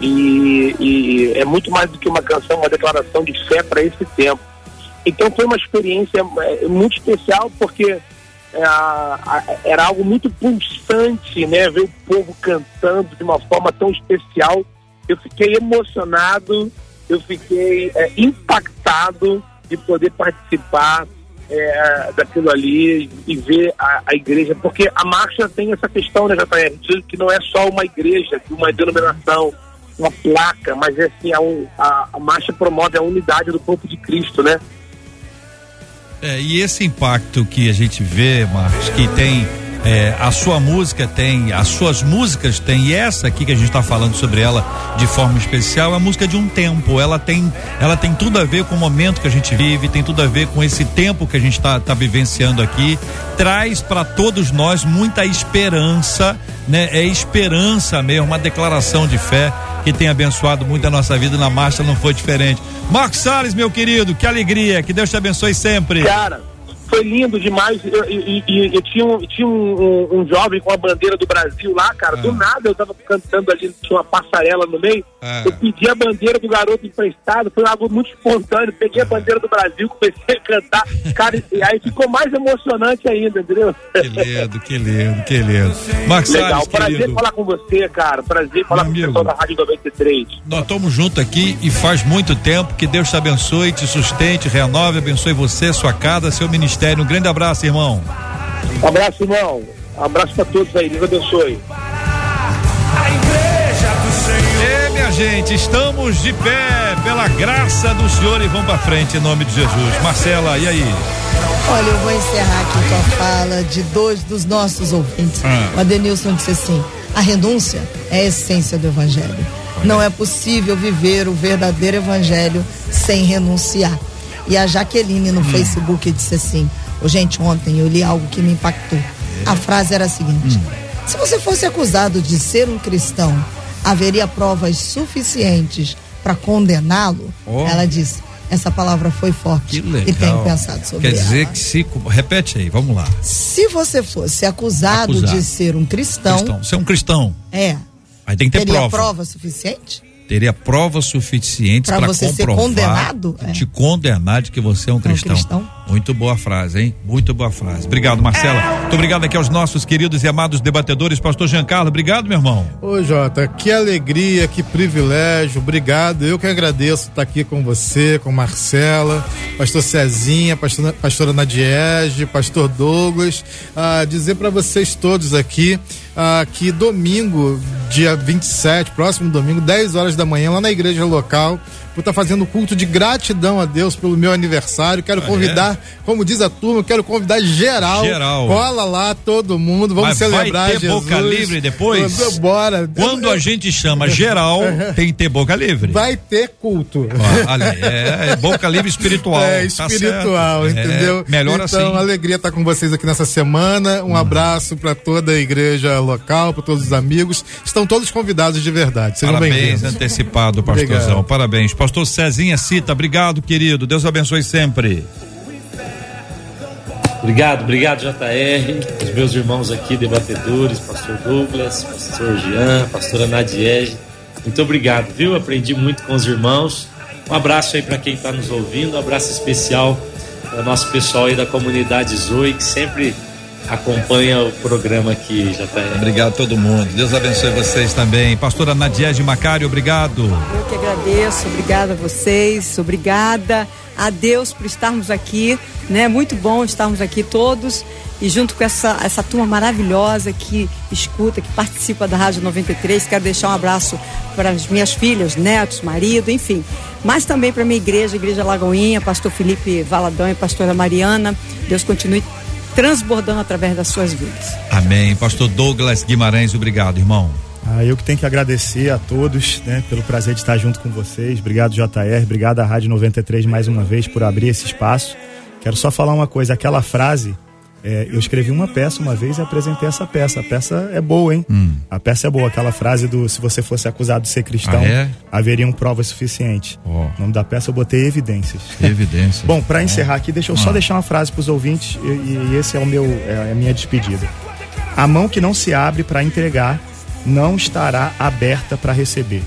E, e é muito mais do que uma canção, uma declaração de fé para esse tempo. Então foi uma experiência é, muito especial porque é, era algo muito pulsante, né? Ver o povo cantando de uma forma tão especial. Eu fiquei emocionado, eu fiquei é, impactado de poder participar é, daquilo ali e ver a, a, igreja, porque a marcha tem essa questão, né, JR, que não é só uma igreja, uma denominação, uma placa, mas é assim, a, a, a marcha promove a unidade do corpo de Cristo, né? É, e esse impacto que a gente vê, Marcos, que tem é, a sua música tem, as suas músicas têm, e essa aqui que a gente está falando sobre ela de forma especial é a música de um tempo. Ela tem, ela tem tudo a ver com o momento que a gente vive, tem tudo a ver com esse tempo que a gente está tá vivenciando aqui. Traz para todos nós muita esperança, né? É esperança mesmo, uma declaração de fé que tem abençoado muito a nossa vida na marcha, não foi diferente. Marcos Salles, meu querido, que alegria, que Deus te abençoe sempre. Cara, foi lindo demais. Eu, eu, eu, eu tinha, um, tinha um, um, um, jovem com a bandeira do Brasil lá, cara. Ah. Do nada eu tava cantando ali, tinha uma passarela no meio. Ah. Eu pedi a bandeira do garoto emprestado, foi algo muito espontâneo. Peguei a bandeira do Brasil, comecei a cantar. Cara, e aí ficou mais emocionante ainda, entendeu? Que lindo, que lindo, que lindo. Max Legal, Salles, prazer querido. falar com você, cara. Prazer falar Meu com o pessoal da Rádio 93. Nós estamos juntos aqui e faz muito tempo. Que Deus te abençoe, te sustente, renove, abençoe você, sua casa, seu ministério ministério. Um grande abraço, irmão. Um abraço, irmão. Um abraço para todos aí. Deus abençoe. E minha gente, estamos de pé pela graça do Senhor e vamos para frente em nome de Jesus. Marcela, e aí? Olha, eu vou encerrar aqui com a fala de dois dos nossos ouvintes. Ah. O Adenilson disse assim: a renúncia é a essência do evangelho. Não é possível viver o verdadeiro evangelho sem renunciar. E a Jaqueline no hum. Facebook disse assim: oh, gente, ontem eu li algo que me impactou. A frase era a seguinte: hum. se você fosse acusado de ser um cristão, haveria provas suficientes para condená-lo? Oh. Ela disse: essa palavra foi forte. Que legal. E tenho pensado sobre Quer dizer ela. que se. Repete aí, vamos lá. Se você fosse acusado, Acusado. de ser um cristão, Cristão. Você é um cristão. é, Aí tem que ter teria prova. prova suficiente? Teria provas suficientes para você ser comprovar, condenado? É. te condenar de que você é um cristão. cristão. Muito boa frase, hein? Muito boa frase. Obrigado, Marcela. Muito obrigado aqui aos nossos queridos e amados debatedores. Pastor Giancarlo, obrigado, meu irmão. Ô Jota, que alegria, que privilégio, obrigado. Eu que agradeço estar aqui com você, com Marcela, pastor Cezinha, pastor, pastora Nadiege, pastor Douglas. Ah, dizer para vocês todos aqui ah, que domingo, dia 27, próximo domingo, 10 horas da manhã, lá na igreja local, vou estar fazendo culto de gratidão a Deus pelo meu aniversário. Quero Ah, convidar, como diz a turma, quero convidar geral. Geral. Cola lá todo mundo, vamos Mas vai celebrar ter Jesus. boca livre depois? Bora. Quando Eu- a gente chama geral, [LAUGHS] tem que ter boca livre. Vai ter culto. Olha, é, é boca livre espiritual. É tá espiritual. É, entendeu? melhor então, assim. alegria estar com vocês aqui nessa semana. Um abraço para toda a igreja local, para todos os amigos. Estão todos convidados de verdade. Sejam Parabéns, antecipado, pastorzão. Obrigado. Parabéns. Pastor Cezinha Cita, obrigado, querido. Deus abençoe sempre. Obrigado, obrigado, JR, os meus irmãos aqui, debatedores, pastor Douglas, pastor Jean, pastora Nadiege. Muito obrigado, viu? Aprendi muito com os irmãos. Um abraço aí para quem está nos ouvindo, um abraço especial para nosso pessoal aí da comunidade Zoe, que sempre acompanha o programa aqui, JR. Obrigado a todo mundo. Deus abençoe vocês também. Pastora Nadiege Macário, obrigado. Eu que agradeço, obrigada a vocês, obrigada a Deus por estarmos aqui, né? Muito bom estarmos aqui todos e junto com essa, essa turma maravilhosa que escuta, que participa da Rádio 93. Quero deixar um abraço para as minhas filhas, netos, marido, enfim. Mas também para a minha igreja, Igreja Lagoinha, pastor Felipe Valadão e pastora Mariana. Deus continue transbordando através das suas vidas. Amém. Pastor Douglas Guimarães, obrigado, irmão. Ah, eu que tenho que agradecer a todos, né, pelo prazer de estar junto com vocês. Obrigado, JR. Obrigado à Rádio 93 mais uma vez por abrir esse espaço. Quero só falar uma coisa: aquela frase, é, eu escrevi uma peça uma vez e apresentei essa peça. A peça é boa, hein? A peça é boa. Aquela frase do se você fosse acusado de ser cristão, Ah, é? haveriam provas suficientes. Ó. O nome da peça eu botei evidências. Evidência. [LAUGHS] Bom, para encerrar aqui, deixa eu só Ah. deixar uma frase para os ouvintes e, e esse é o meu é a minha despedida. A mão que não se abre para entregar não estará aberta para receber.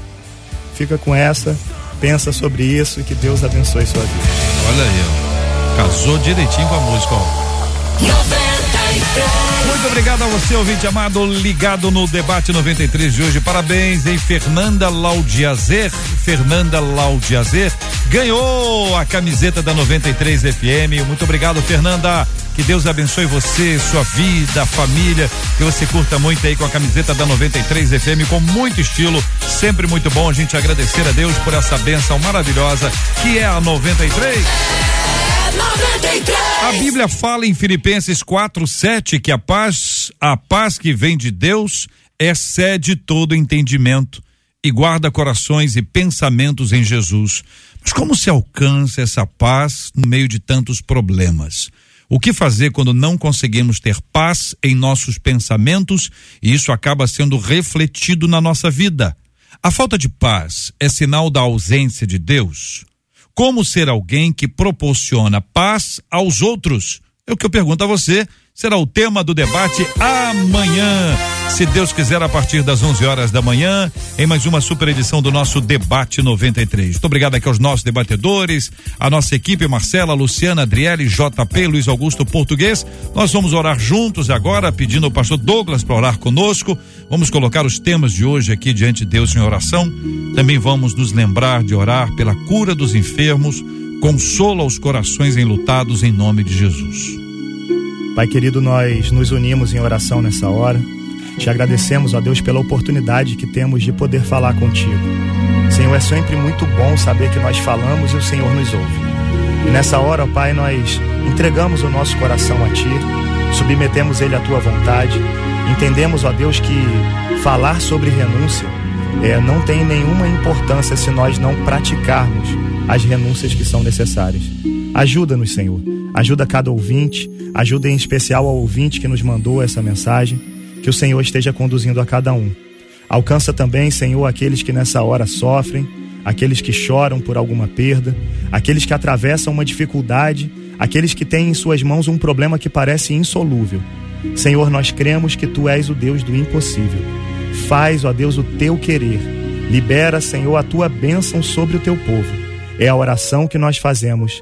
Fica com essa, pensa sobre isso e que Deus abençoe sua vida. Olha aí, ó. Casou direitinho com a música, ó. Muito obrigado a você, ouvinte amado, ligado no debate 93 de hoje. Parabéns, hein? Fernanda Laudiazer. Fernanda Laudiazer ganhou a camiseta da 93 FM. Muito obrigado, Fernanda. Que Deus abençoe você, sua vida, família. Que você curta muito aí com a camiseta da 93 FM, com muito estilo. Sempre muito bom a gente agradecer a Deus por essa benção maravilhosa que é a 93. A Bíblia fala em Filipenses 4, 7 que a paz, a paz que vem de Deus excede todo entendimento e guarda corações e pensamentos em Jesus. Mas como se alcança essa paz no meio de tantos problemas? O que fazer quando não conseguimos ter paz em nossos pensamentos e isso acaba sendo refletido na nossa vida? A falta de paz é sinal da ausência de Deus? Como ser alguém que proporciona paz aos outros? É o que eu pergunto a você. Será o tema do debate amanhã. Se Deus quiser, a partir das 11 horas da manhã, em mais uma super edição do nosso Debate 93. Muito obrigado aqui aos nossos debatedores, a nossa equipe, Marcela, Luciana, Adriele, JP, Luiz Augusto Português. Nós vamos orar juntos agora, pedindo ao pastor Douglas para orar conosco. Vamos colocar os temas de hoje aqui diante de Deus em oração. Também vamos nos lembrar de orar pela cura dos enfermos, consola os corações enlutados em nome de Jesus. Pai querido, nós nos unimos em oração nessa hora. Te agradecemos, ó Deus, pela oportunidade que temos de poder falar contigo. Senhor, é sempre muito bom saber que nós falamos e o Senhor nos ouve. E nessa hora, ó Pai, nós entregamos o nosso coração a Ti, submetemos ele à Tua vontade. Entendemos, ó Deus, que falar sobre renúncia é, não tem nenhuma importância se nós não praticarmos as renúncias que são necessárias. Ajuda-nos, Senhor. Ajuda cada ouvinte, ajuda em especial ao ouvinte que nos mandou essa mensagem, que o Senhor esteja conduzindo a cada um. Alcança também, Senhor, aqueles que nessa hora sofrem, aqueles que choram por alguma perda, aqueles que atravessam uma dificuldade, aqueles que têm em suas mãos um problema que parece insolúvel. Senhor, nós cremos que tu és o Deus do impossível. Faz, ó Deus, o teu querer. Libera, Senhor, a tua bênção sobre o teu povo. É a oração que nós fazemos